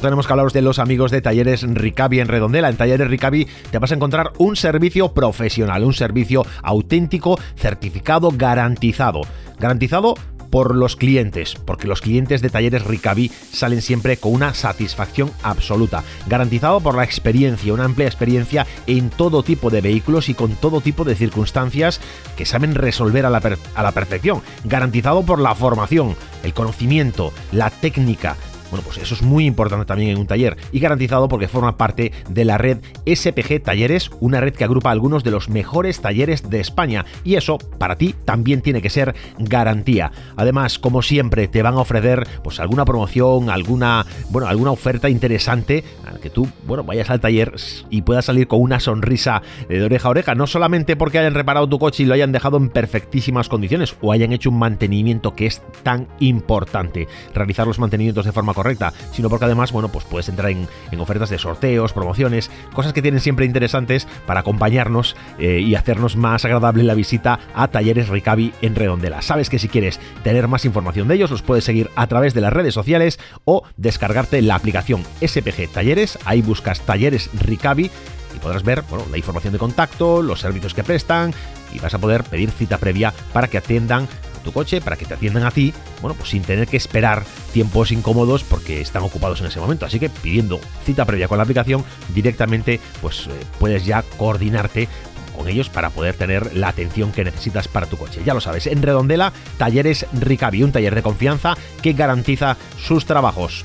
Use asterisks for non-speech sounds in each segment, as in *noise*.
Tenemos que hablaros de los amigos de Talleres Ricavi en Redondela. En Talleres Ricavi te vas a encontrar un servicio profesional, un servicio auténtico, certificado, garantizado. Garantizado por los clientes, porque los clientes de Talleres Ricavi salen siempre con una satisfacción absoluta, garantizado por la experiencia, una amplia experiencia en todo tipo de vehículos y con todo tipo de circunstancias que saben resolver a la, a la perfección, garantizado por la formación, el conocimiento, la técnica, bueno, pues eso es muy importante también en un taller y garantizado porque forma parte de la red SPG Talleres, una red que agrupa algunos de los mejores talleres de España. Y eso para ti también tiene que ser garantía. Además, como siempre, te van a ofrecer pues alguna promoción, alguna, bueno, alguna oferta interesante al que tú, bueno, vayas al taller y puedas salir con una sonrisa de oreja a oreja, no solamente porque hayan reparado tu coche y lo hayan dejado en perfectísimas condiciones o hayan hecho un mantenimiento que es tan importante, realizar los mantenimientos de forma correcta, sino porque además, bueno, pues puedes entrar en, ofertas de sorteos, promociones, cosas que tienen siempre interesantes para acompañarnos eh, y hacernos más agradable la visita a Talleres Ricavi en Redondela. Sabes que si quieres tener más información de ellos, los puedes seguir a través de las redes sociales o descargarte la aplicación SPG Talleres, ahí buscas Talleres Ricavi y podrás ver bueno, la información de contacto, los servicios que prestan y vas a poder pedir cita previa para que atiendan tu coche para que te atiendan a ti, bueno, pues sin tener que esperar tiempos incómodos porque están ocupados en ese momento. Así que pidiendo cita previa con la aplicación, directamente pues eh, puedes ya coordinarte con ellos para poder tener la atención que necesitas para tu coche. Ya lo sabes, en Redondela, Talleres Ricavi, un taller de confianza que garantiza sus trabajos.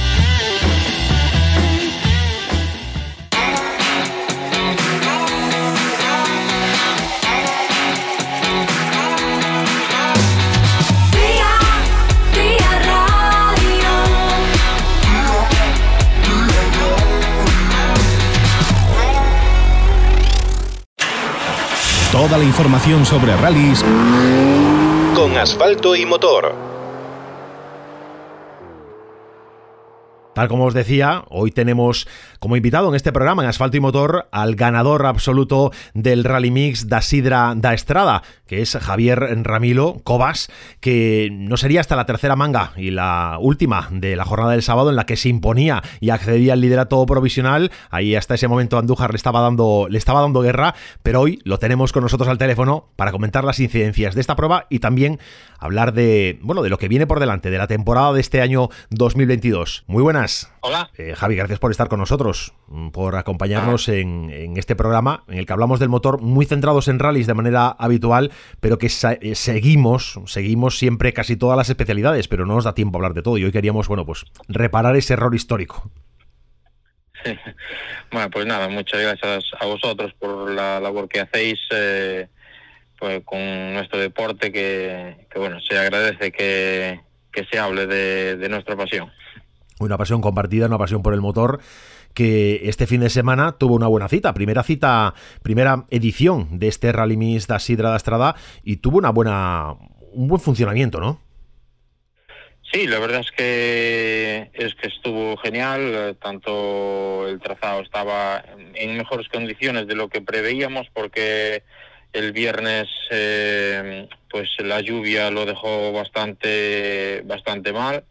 Toda la información sobre rallies con asfalto y motor. Tal como os decía, hoy tenemos como invitado en este programa en Asfalto y Motor al ganador absoluto del Rally Mix da Sidra da Estrada, que es Javier Ramilo Cobas, que no sería hasta la tercera manga y la última de la jornada del sábado en la que se imponía y accedía al liderato provisional. Ahí hasta ese momento Andújar le estaba dando, le estaba dando guerra, pero hoy lo tenemos con nosotros al teléfono para comentar las incidencias de esta prueba y también hablar de, bueno, de lo que viene por delante, de la temporada de este año 2022. Muy buenas. Hola. Eh, Javi, gracias por estar con nosotros, mm, por acompañarnos ah. en, este programa en el que hablamos del motor muy centrados en rallies de manera habitual, pero que eh, seguimos, seguimos siempre casi todas las especialidades, pero no nos da tiempo a hablar de todo y hoy queríamos, bueno, pues reparar ese error histórico. *laughs* bueno, pues nada, muchas gracias a vosotros por la labor que hacéis eh, pues con nuestro deporte, que, bueno, se agradece que, se hable de nuestra pasión una pasión compartida, una pasión por el motor que este fin de semana tuvo una buena cita, primera cita, primera edición de este Rally Mix da Sidra da Estrada y tuvo una buena un buen funcionamiento, ¿no? Sí, la verdad es que es que estuvo genial, tanto el trazado estaba en mejores condiciones de lo que preveíamos porque el viernes eh, pues la lluvia lo dejó bastante bastante mal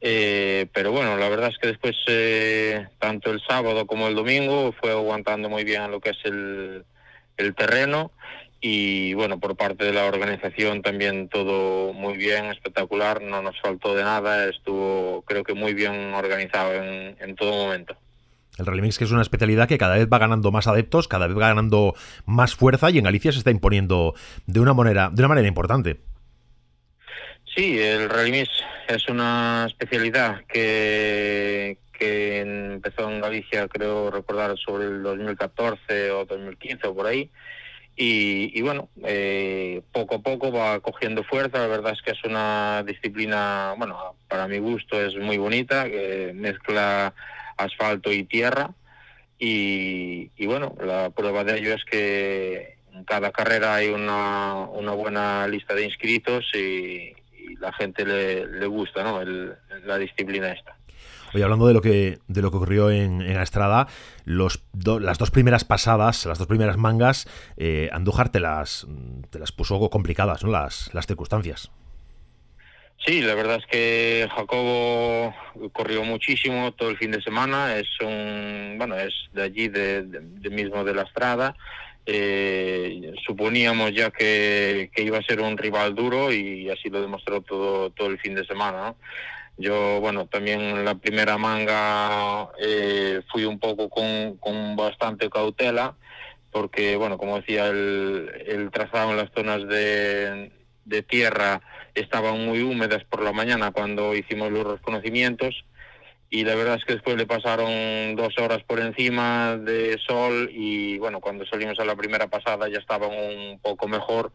eh, pero bueno, la verdad es que después, eh, tanto el sábado como el domingo, fue aguantando muy bien lo que es el, el terreno y bueno, por parte de la organización también todo muy bien, espectacular, no nos faltó de nada, estuvo creo que muy bien organizado en, todo momento. El Rally Mix que es una especialidad que cada vez va ganando más adeptos, cada vez va ganando más fuerza y en Galicia se está imponiendo de una manera, de una manera importante. Sí, el Rally es una especialidad que, que empezó en Galicia, creo recordar, sobre el 2014 o 2015 o por ahí. Y, bueno, eh, poco a poco va cogiendo fuerza. La verdad es que es una disciplina, bueno, para mi gusto es muy bonita, que mezcla asfalto y tierra. Y, bueno, la prueba de ello es que en cada carrera hay una, una buena lista de inscritos y, la gente le, le gusta ¿no? la disciplina esta. Oye, hablando de lo que, de lo que ocurrió en, en Estrada, los las dos primeras pasadas, las dos primeras mangas, eh, Andújar te las, te las puso complicadas, ¿no? Las, las circunstancias. Sí, la verdad es que Jacobo corrió muchísimo todo el fin de semana. Es un, bueno, es de allí, de, mismo de la Estrada. Eh, suponíamos ya que, iba a ser un rival duro y así lo demostró todo, todo el fin de semana. Yo, bueno, también en la primera manga eh, fui un poco con, con, bastante cautela, porque, bueno, como decía, el, el trazado en las zonas de, de, tierra estaban muy húmedas por la mañana cuando hicimos los reconocimientos y la verdad es que después le pasaron dos horas por encima de sol y, bueno, cuando salimos a la primera pasada ya estaban un poco mejor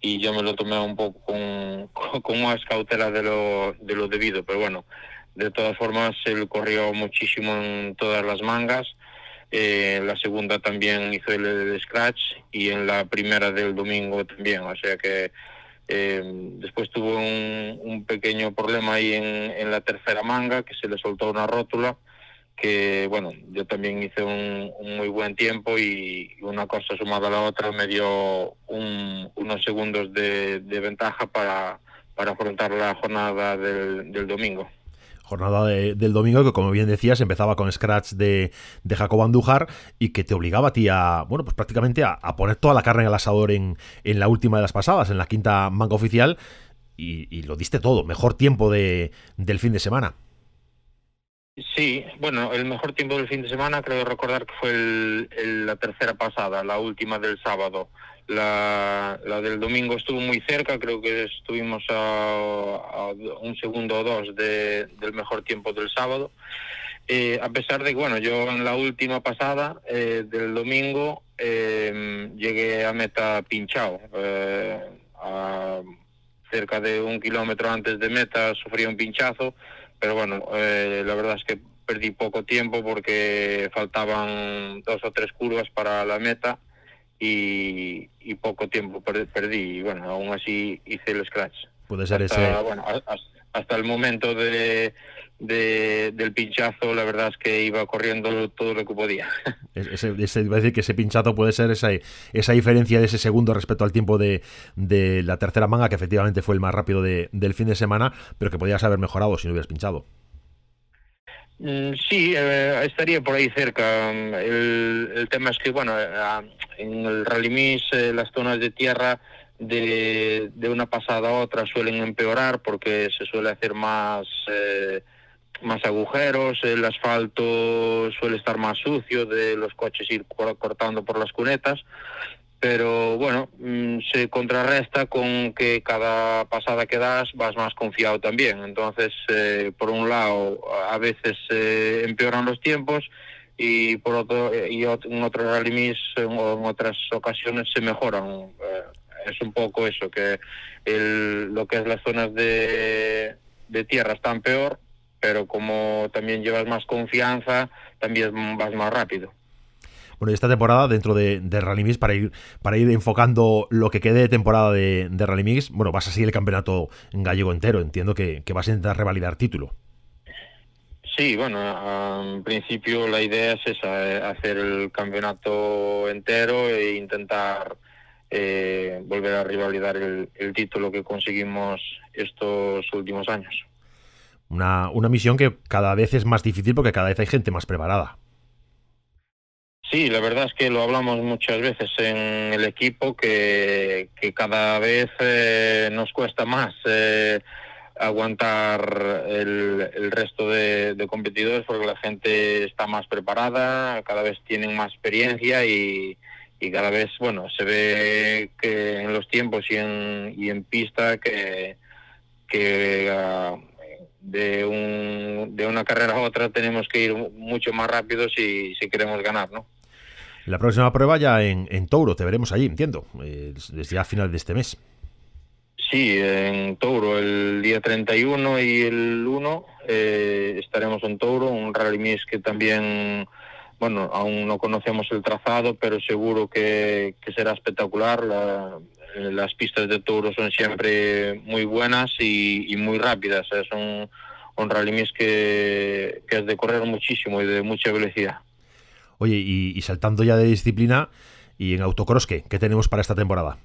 y yo me lo tomé un poco con, *laughs* con más cautela de lo, de lo debido, pero bueno, de todas formas él corrió muchísimo en todas las mangas, eh, la segunda también hizo el, scratch y en la primera del domingo también, o sea que eh, después tuvo un, un, pequeño problema ahí en, la tercera manga, que se le soltó una rótula, que bueno, yo también hice un, muy buen tiempo y una cosa sumada a la otra me dio unos segundos de, ventaja para, para afrontar la jornada del, domingo. Jornada del domingo que, como bien decías, empezaba con Scratch de, de Jacob Andújar y que te obligaba a ti a, bueno, pues prácticamente a, poner toda la carne en el asador en, en la última de las pasadas, en la quinta manga oficial, y, y lo diste todo, mejor tiempo de, del fin de semana. Sí, bueno, el mejor tiempo del fin de semana creo recordar que fue el, la tercera pasada, la última del sábado. La, la, del domingo estuvo muy cerca, creo que estuvimos a, un segundo o dos de, del mejor tiempo del sábado. Eh, a pesar de que, bueno, yo en la última pasada eh, del domingo eh, llegué a meta pinchado. A cerca de un kilómetro antes de meta sufrí un pinchazo pero bueno, eh, la verdad es que perdí poco tiempo porque faltaban dos o tres curvas para la meta y, poco tiempo perdí y bueno, aún así hice el scratch. Puede ser ese... Bueno, hasta el momento de, del pinchazo, la verdad es que iba corriendo todo lo que podía. *laughs* Ese, ese, iba a decir que ese pinchazo puede ser esa, esa diferencia de ese segundo respecto al tiempo de, de la tercera manga, que efectivamente fue el más rápido de, del fin de semana, pero que podías haber mejorado si no hubieras pinchado. Mm, sí, eh, estaría por ahí cerca. El, tema es que, bueno, eh, en el Rally eh, las zonas de tierra de, de, una pasada a otra suelen empeorar porque se suele hacer más más agujeros, el asfalto suele estar más sucio de los coches ir cortando por las cunetas, pero bueno, mm, se contrarresta con que cada pasada que das vas más confiado también. Entonces, eh, por un lado, a veces eh, empeoran los tiempos y por otro y en otros en otras ocasiones se mejoran. Eh, es un poco eso, que el, lo que es las zonas de, de tierra están peor pero como también llevas más confianza, también vas más rápido. Bueno, y esta temporada dentro de, de Rally Mix, para ir, para ir enfocando lo que quede de temporada de, de Rally Mix, bueno, vas a seguir el campeonato gallego entero. Entiendo que, vas a intentar revalidar título. Sí, bueno, en principio la idea es esa, eh, hacer el campeonato entero e intentar eh, volver a revalidar el título que conseguimos estos últimos años. Una, una misión que cada vez es más difícil porque cada vez hay gente más preparada. Sí, la verdad es que lo hablamos muchas veces en el equipo que, cada vez eh, nos cuesta más eh, aguantar el, resto de, competidores porque la gente está más preparada, cada vez tienen más experiencia y, cada vez, bueno, se ve que en los tiempos y en, y en pista que, que ah, de, un, de una carrera a otra tenemos que ir mucho más rápido si, si queremos ganar, ¿no? La próxima prueba ya en, en Touro, te veremos allí, entiendo, eh, desde a final de este mes. Sí, en Touro, el día 31 y el 1 eh, estaremos en Touro, un rally mix que también, bueno, aún no conocemos el trazado, pero seguro que, será espectacular. las pistas de Touro son siempre muy buenas y, muy rápidas. Es un, un rally mix que es de correr muchísimo y de mucha velocidad. Oye, y, saltando ya de disciplina, ¿y en autocross qué? ¿Qué tenemos para esta temporada?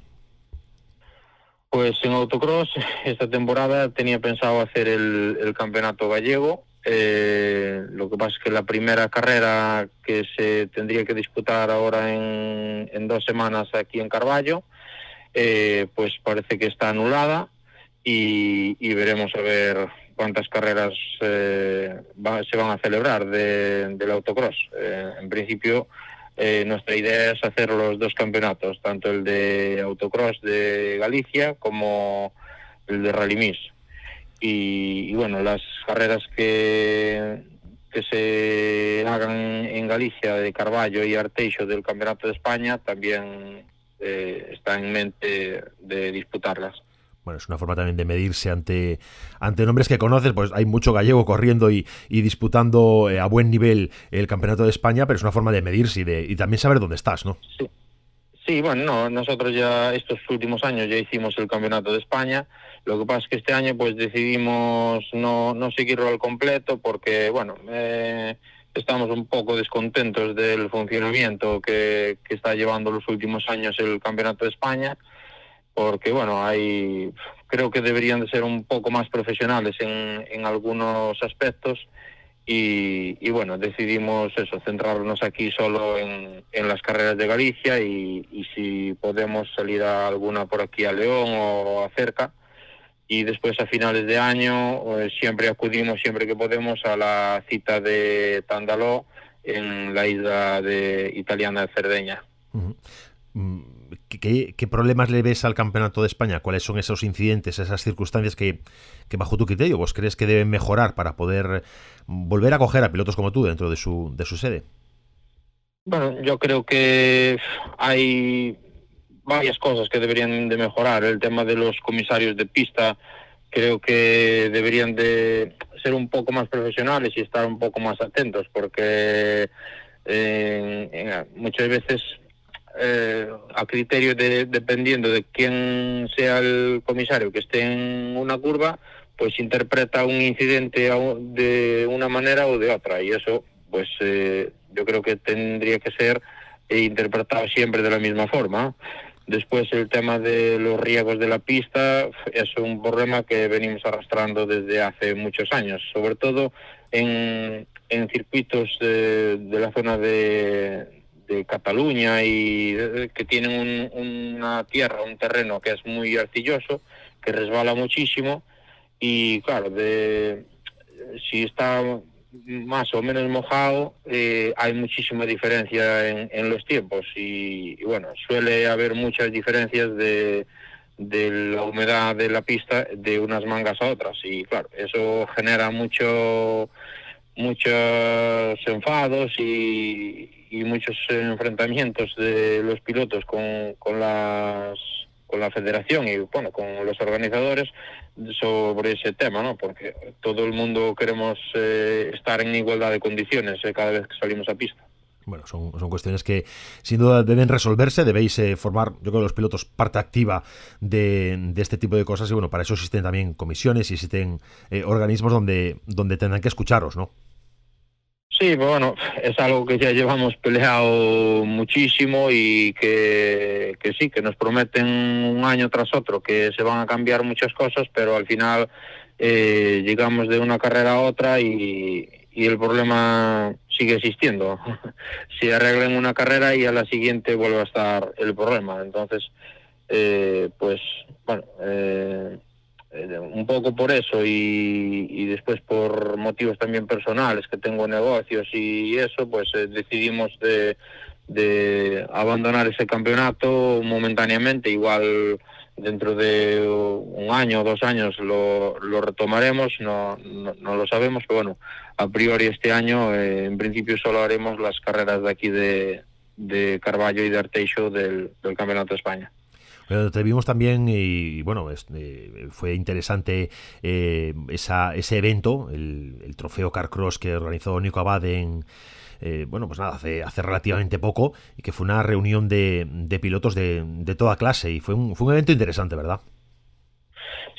Pues en autocross esta temporada tenía pensado hacer el, campeonato gallego. Eh, lo que pasa es que la primera carrera que se tendría que disputar ahora en, dos semanas aquí en Carballo, eh, pues parece que está anulada y, veremos a ver cuántas carreras eh, se van a celebrar del autocross. Eh, en principio, eh, nuestra idea es hacer los dos campeonatos, tanto el de autocross de Galicia como el de Rally Miss. Y, bueno, las carreras que, que se hagan en Galicia de Carballo y Arteixo del Campeonato de España también está en mente de disputarlas bueno, es una forma también de medirse ante, ante nombres que conoces, pues hay mucho gallego corriendo y, disputando eh, a buen nivel el Campeonato de España, pero es una forma de medirse y, de, y también saber dónde estás, ¿no? Sí. Sí, bueno, no, nosotros ya estos últimos años ya hicimos el Campeonato de España. Lo que pasa es que este año pues decidimos no, no seguirlo al completo porque, bueno, eh, estamos un poco descontentos del funcionamiento que, que está llevando los últimos años el Campeonato de España porque bueno, hay creo que deberían de ser un poco más profesionales en, algunos aspectos y, bueno, decidimos eso, centrarnos aquí solo en, las carreras de Galicia y, si podemos salir alguna por aquí a León o a cerca y después a finales de año pues, siempre acudimos siempre que podemos a la cita de Tandaló en la isla de italiana de Cerdeña. ¿Qué, problemas le ves al Campeonato de España? ¿Cuáles son esos incidentes, esas circunstancias que, bajo tu criterio vos crees que deben mejorar para poder volver a coger a pilotos como tú dentro de su, de su sede? Bueno, yo creo que hay varias cosas que deberían de mejorar. El tema de los comisarios de pista creo que deberían de ser un poco más profesionales y estar un poco más atentos porque eh, muchas veces eh, a criterio de, dependiendo de quién sea el comisario que esté en una curva, pues interpreta un incidente de una manera o de otra. Y eso, pues eh, yo creo que tendría que ser interpretado siempre de la misma forma. Después el tema de los riesgos de la pista es un problema que venimos arrastrando desde hace muchos años, sobre todo en, en circuitos de la zona de, de Cataluña y que tienen una tierra, un terreno que es muy arcilloso, que resbala muchísimo y claro, de, si está más o menos mojado, eh, hay muchísima diferencia en, los tiempos y, bueno, suele haber muchas diferencias de, de la humedad de la pista de unas mangas a otras y claro, eso genera mucho muchos enfados y, y muchos enfrentamientos de los pilotos con, con las con la federación y bueno con los organizadores sobre ese tema no porque todo el mundo queremos eh, estar en igualdad de condiciones eh, cada vez que salimos a pista bueno, son, son, cuestiones que sin duda deben resolverse, debéis eh, formar, yo creo, los pilotos parte activa de, de, este tipo de cosas y bueno, para eso existen también comisiones y existen organismos donde, donde tendrán que escucharos, ¿no? Sí, bueno, es algo que ya llevamos peleado muchísimo y que, sí, que nos prometen un año tras otro que se van a cambiar muchas cosas, pero al final eh, llegamos de una carrera a otra y, el problema sigue existiendo. *laughs* si arreglan una carrera y a la siguiente vuelve a estar el problema. Entonces, eh, pues, bueno, eh, un poco por eso y, después por motivos también personales, que tengo negocios y eso, pues decidimos de, de abandonar ese campeonato momentáneamente. Igual dentro de un año o dos años lo, lo retomaremos, no, no, lo sabemos, pero bueno, a priori este año eh, en principio solo haremos las carreras de aquí de, de Carballo y de Arteixo del, Campeonato de España. Te vimos también y bueno, eh, fue interesante eh, esa, ese evento, el, el trofeo Carcross que organizó Nico Abad en, eh, bueno, pues nada, hace, hace relativamente poco y que fue una reunión de, de pilotos de, de, toda clase y fue un, fue un evento interesante, ¿verdad?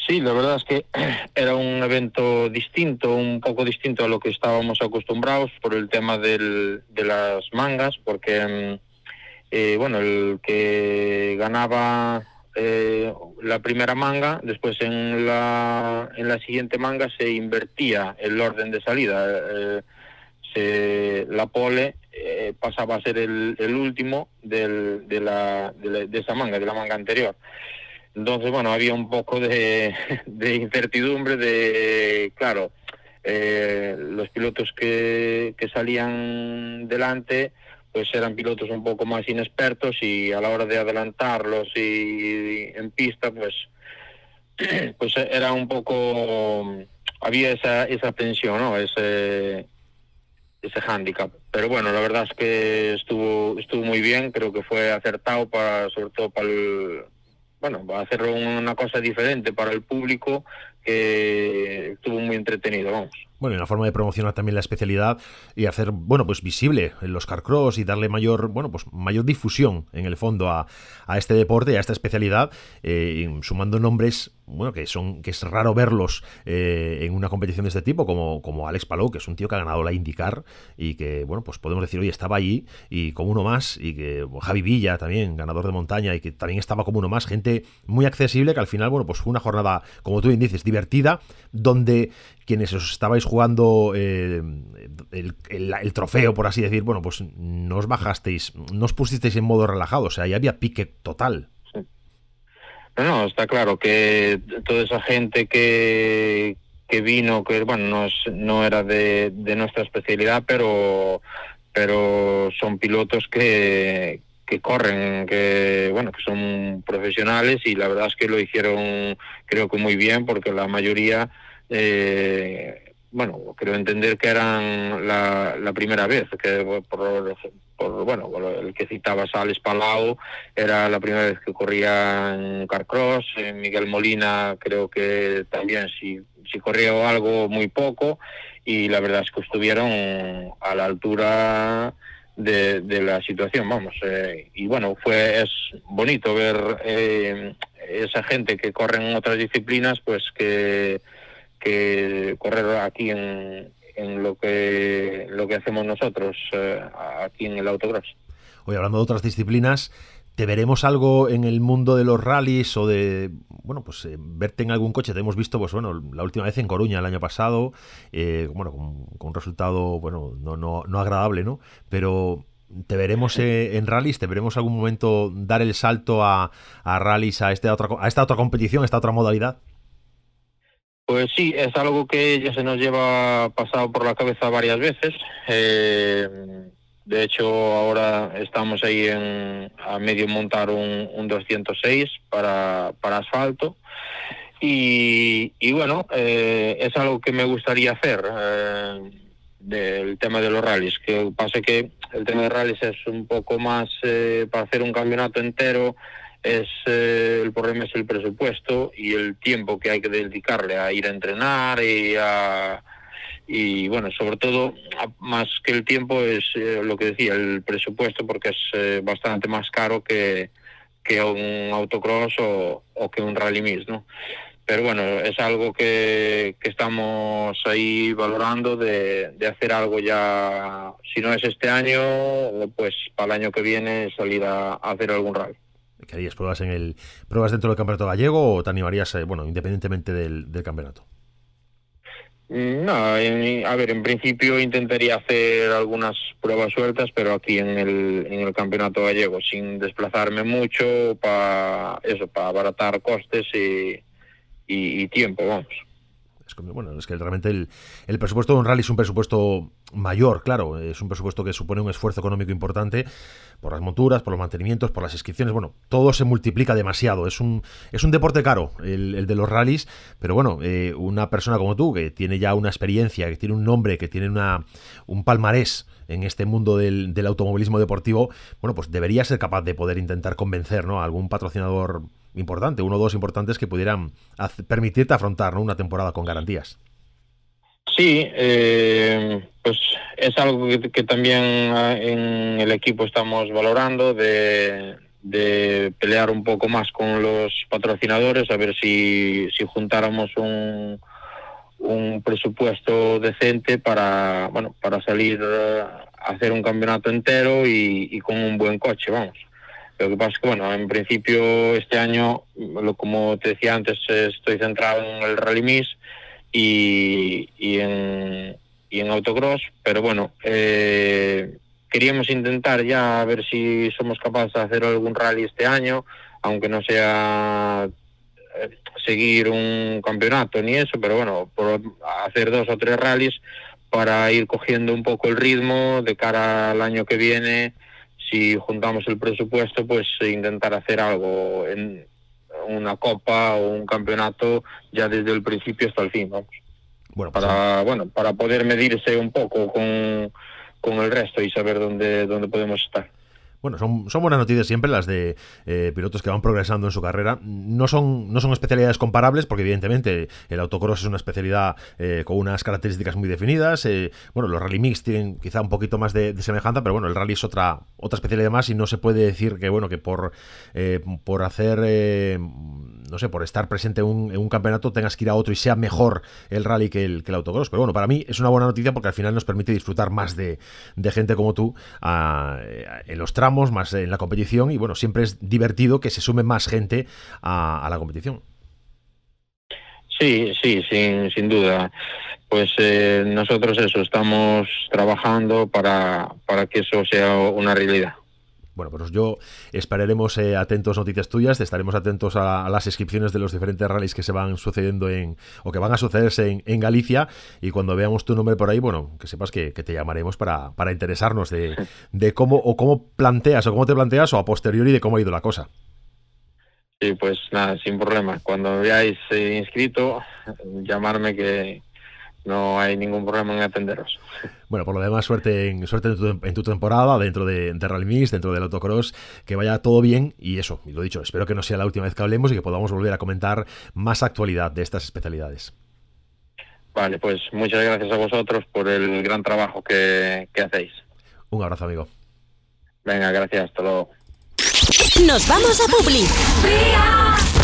Sí, la verdad es que *clears throat* era un evento distinto, un poco distinto a lo que estábamos acostumbrados por el tema del, de las mangas, porque, mm, eh, bueno, el que ganaba eh, la primera manga, después en la, en la siguiente manga se invertía el orden de salida. Eh, se, la pole eh, pasaba a ser el, el último del, de, la, de, esa manga, de la manga anterior. Entonces, bueno, había un poco de, *laughs* de incertidumbre de, claro, eh, los pilotos que, que salían delante pues eran pilotos un poco más inexpertos y a la hora de adelantarlos y, en pista pues *clears throat* pues era un poco había esa esa tensión no ese ese hándicap. Pero bueno, la verdad es que estuvo estuvo muy bien, creo que fue acertado para sobre todo para el bueno, a hacer una cosa diferente para el público que estuvo muy entretenido, vamos. Bueno, y una forma de promocionar también la especialidad y hacer, bueno, pues visible los carcross y darle mayor, bueno, pues mayor difusión en el fondo a, a este deporte, a esta especialidad, eh, sumando nombres, bueno, que son, que es raro verlos eh, en una competición de este tipo, como, como Alex Palou, que es un tío que ha ganado la IndyCar y que, bueno, pues podemos decir, oye, estaba allí y como uno más, y que Javi Villa también, ganador de montaña, y que también estaba como uno más, gente muy accesible, que al final, bueno, pues fue una jornada, como tú bien dices, divertida, donde quienes os estabais jugando eh, el, trofeo, por así decir, bueno, pues no os bajasteis, no os pusisteis en modo relajado, o sea, ya había pique total. No, está claro que toda esa gente que, que vino, que bueno, no, no era de, de nuestra especialidad, pero, pero son pilotos que, que corren, que bueno, que son profesionales y la verdad es que lo hicieron creo que muy bien porque la mayoría eh, bueno, creo entender que eran la, la primera vez, que por, bueno, el que citabas Alex Palau era la primera vez que corría en Carcross, Miguel Molina creo que también si, si corría algo muy poco y la verdad es que estuvieron a la altura de, de la situación, vamos. Eh, y bueno, fue es bonito ver eh, esa gente que corre en otras disciplinas, pues que, que correr aquí en, en lo que lo que hacemos nosotros eh, aquí en el autocross. Hoy hablando de otras disciplinas, ¿Te veremos algo en el mundo de los rallies o de, bueno, pues eh, verte en algún coche? Te hemos visto, pues bueno, la última vez en Coruña el año pasado, eh, bueno, con, un resultado, bueno, no, no, no agradable, ¿no? Pero ¿Te veremos eh, en rallies? ¿Te veremos algún momento dar el salto a, a rallies, a, este otra, a esta otra competición, a esta otra modalidad? Pues sí, es algo que ya se nos lleva pasado por la cabeza varias veces. Eh, de hecho, ahora estamos ahí en, a medio montar un, 206 para, para asfalto. Y, bueno, eh, es algo que me gustaría hacer eh, del tema de los rallies. Que pasa que el tema de rallies es un poco más eh, para hacer un campeonato entero. Es el problema es el presupuesto y el tiempo que hay que dedicarle a ir a entrenar y a y bueno, sobre todo, más que el tiempo, es eh, lo que decía, el presupuesto, porque es eh, bastante más caro que, que un autocross o, que un rally mix, ¿no? Pero bueno, es algo que, que estamos ahí valorando de, de, hacer algo ya, si no es este año, pues para el año que viene salir a, hacer algún rally. ¿Qué harías? ¿Pruebas, en el, ¿Pruebas dentro del campeonato gallego o te animarías, eh, bueno, independientemente del campeonato? No, a ver, en principio intentaría hacer algunas pruebas sueltas, pero aquí en el, en el campeonato gallego, sin desplazarme mucho para eso, para abaratar costes y, y tiempo, vamos bueno, es que realmente el, presupuesto de un rally es un presupuesto mayor, claro, es un presupuesto que supone un esfuerzo económico importante por las monturas, por los mantenimientos, por las inscripciones, bueno, todo se multiplica demasiado, es un, es un deporte caro el, de los rallies, pero bueno, eh, una persona como tú, que tiene ya una experiencia, que tiene un nombre, que tiene una, un palmarés, en este mundo del, automovilismo deportivo, bueno, pues debería ser capaz de poder intentar convencer ¿no? a algún patrocinador importante, uno o dos importantes que pudieran permitirte afrontar una temporada con garantías. Sí, eh, pues es algo que, también ah, en el equipo estamos valorando de, pelear un poco más con los patrocinadores, a ver si, juntáramos un, un presupuesto decente para bueno para salir a hacer un campeonato entero y, con un buen coche, vamos. Lo que pasa es que, bueno, en principio este año, lo, como te decía antes, estoy centrado en el Rally Miss y, y, en, y en autocross, pero bueno, eh, queríamos intentar ya a ver si somos capaces de hacer algún rally este año, aunque no sea eh, seguir un campeonato ni eso, pero bueno, por hacer dos o tres rallies para ir cogiendo un poco el ritmo de cara al año que viene si juntamos el presupuesto, pues intentar hacer algo en una copa o un campeonato ya desde el principio hasta el fin, vamos. Bueno, pues para bueno, para poder medirse un poco con, con el resto y saber dónde dónde podemos estar. Bueno, son, son buenas noticias siempre las de eh, pilotos que van progresando en su carrera. No son, no son especialidades comparables, porque evidentemente el autocross es una especialidad eh, con unas características muy definidas. Eh, bueno, los rally mix tienen quizá un poquito más de, semejanza, pero bueno, el rally es otra, otra especialidad más y no se puede decir que, bueno, que por, por hacer, no sé, por estar presente en un, campeonato tengas que ir a otro y sea mejor el rally que el, que autocross. Pero bueno, para mí es una buena noticia porque al final nos permite disfrutar más de, gente como tú en los tramos más en la competición y bueno, siempre es divertido que se sume más gente a, la competición. Sí, sí, sin, sin duda. Pues eh, nosotros eso, estamos trabajando para, para que eso sea una realidad. Bueno, pues yo esperaremos eh, atentos noticias tuyas, estaremos atentos a, las inscripciones de los diferentes rallies que se van sucediendo en, o que van a sucederse en, Galicia, y cuando veamos tu nombre por ahí, bueno, que sepas que, te llamaremos para, para interesarnos de, de, cómo o cómo planteas o cómo te planteas o a posteriori de cómo ha ido la cosa. Sí, pues nada, sin problema. Cuando veáis eh, inscrito, llamarme que, no hay ningún problema en atenderos. Bueno, por lo demás, suerte en, suerte en, tu, temporada, dentro de, de Rally Mix, dentro del autocross, que vaya todo bien y eso, y lo dicho, espero que no sea la última vez que hablemos y que podamos volver a comentar más actualidad de estas especialidades. Vale, pues muchas gracias a vosotros por el gran trabajo que, que hacéis. Un abrazo, amigo. Venga, gracias, hasta luego. Nos vamos a Publi.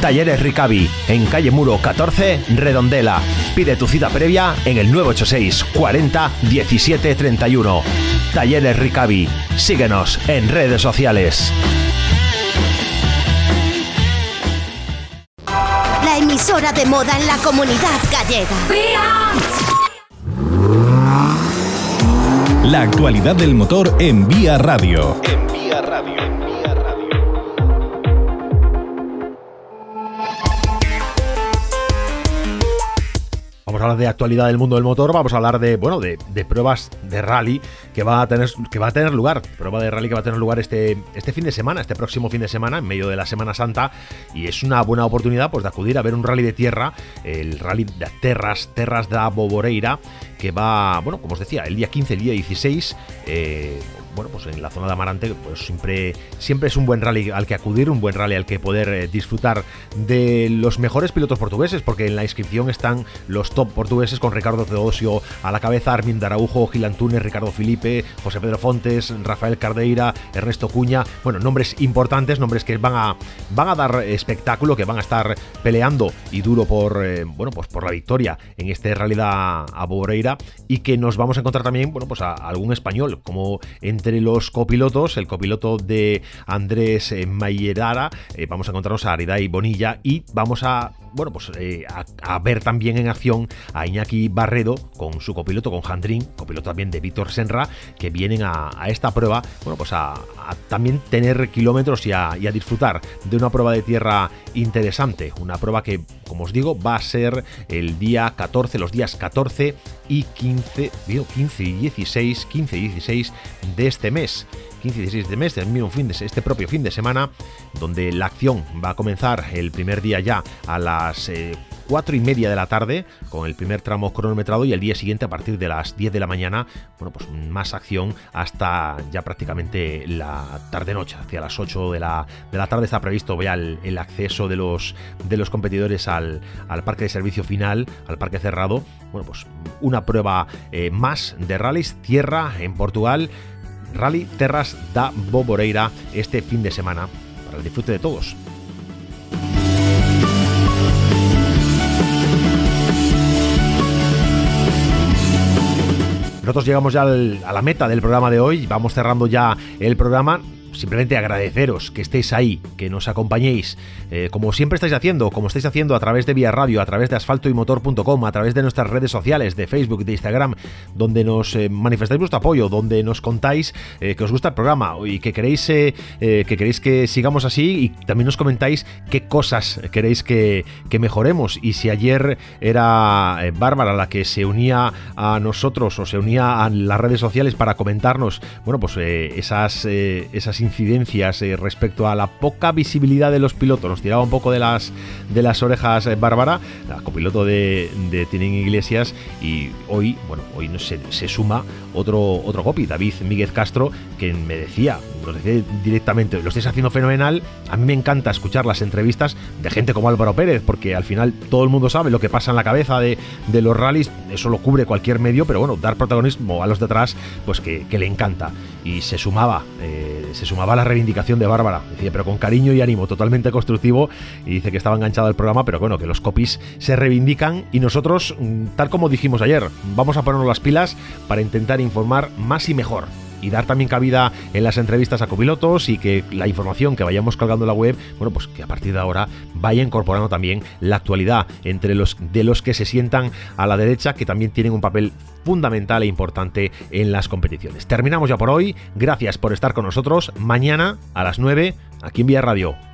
Talleres Ricavi, en calle Muro 14, Redondela. Pide tu cita previa en el 986 40 17 31. Talleres Ricavi. Síguenos en redes sociales. La emisora de moda en la comunidad gallega. La actualidad del motor en Vía Radio. Vamos hablar de actualidad del mundo del motor, vamos a hablar de, bueno, de, pruebas de rally que va a tener que va a tener lugar, prueba de rally que va a tener lugar este, este fin de semana, este próximo fin de semana, en medio de la Semana Santa, y es una buena oportunidad pues de acudir a ver un rally de tierra, el rally de Terras, Terras da Boboreira, que va, bueno, como os decía, el día 15, el día 16, eh, bueno, pues en la zona de Amarante, pues siempre, siempre es un buen rally al que acudir, un buen rally al que poder eh, disfrutar de los mejores pilotos portugueses, porque en la inscripción están los top portugueses con Ricardo Teodosio a la cabeza, Armin Araujo, Gil Antunes, Ricardo Felipe, José Pedro Fontes, Rafael Cardeira, Ernesto Cuña, bueno, nombres importantes, nombres que van a, van a dar espectáculo, que van a estar peleando y duro por, eh, bueno, pues por la victoria en este realidad a Boreira y que nos vamos a encontrar también, bueno, pues a, algún español, como entre los copilotos, el copiloto de Andrés eh, Mayerara, eh, vamos a encontrarnos a Aridai Bonilla y vamos a bueno, pues eh, a, ver también en acción a Iñaki Barredo con su copiloto, con Jandrín, copiloto también de Víctor Senra, que vienen a, esta prueba, bueno, pues a, también tener kilómetros y, a, disfrutar de una prueba de tierra interesante, una prueba que, como os digo, va a ser el día 14, los días 14 y 15, 15 y 16, 15 y 16 de este mes. 15 y 16 de mes, del mismo fin de, este propio fin de semana, donde la acción va a comenzar el primer día ya a las 4 eh, y media de la tarde, con el primer tramo cronometrado, y el día siguiente a partir de las 10 de la mañana, bueno, pues más acción hasta ya prácticamente la tarde-noche, hacia las 8 de la, de la tarde está previsto ya el, acceso de los, de los competidores al, al, parque de servicio final, al parque cerrado. Bueno, pues una prueba eh, más de rallies, tierra en Portugal Rally Terras da Boboreira este fin de semana para el disfrute de todos. Nosotros llegamos ya a la meta del programa de hoy, vamos cerrando ya el programa simplemente agradeceros que estéis ahí, que nos acompañéis, eh, como siempre estáis haciendo, como estáis haciendo a través de Vía Radio, a través de asfaltoymotor.com, a través de nuestras redes sociales, de Facebook, de Instagram, donde nos eh, manifestáis vuestro apoyo, donde nos contáis eh, que os gusta el programa y que queréis, que queréis que sigamos así y también nos comentáis qué cosas queréis que, que mejoremos. Y si ayer era Bárbara la que se unía a nosotros o se unía a las redes sociales para comentarnos, bueno, pues esas, esas incidencias eh, respecto a la poca visibilidad de los pilotos. Nos tiraba un poco de las, de las orejas eh, Bárbara, copiloto de, de Tienen Iglesias, y hoy, bueno, hoy se, se suma otro, otro copy, David Míguez Castro, que me decía, lo decía directamente, lo estáis haciendo fenomenal. A mí me encanta escuchar las entrevistas de gente como Álvaro Pérez, porque al final todo el mundo sabe lo que pasa en la cabeza de, de los rallies, eso lo cubre cualquier medio, pero bueno, dar protagonismo a los de atrás, pues que, le encanta. Y se sumaba, eh, se sumaba a la reivindicación de Bárbara, decía, pero con cariño y ánimo totalmente constructivo, y dice que estaba enganchado al programa, pero bueno, que los copies se reivindican y nosotros, mm, tal como dijimos ayer, vamos a ponernos las pilas para intentar informar más y mejor y dar también cabida en las entrevistas a copilotos y que la información que vayamos colgando en la web, bueno, pues que a partir de ahora vaya incorporando también la actualidad entre los de los que se sientan a la derecha, que también tienen un papel fundamental e importante en las competiciones. Terminamos ya por hoy, gracias por estar con nosotros, mañana a las 9 aquí en Vía Radio.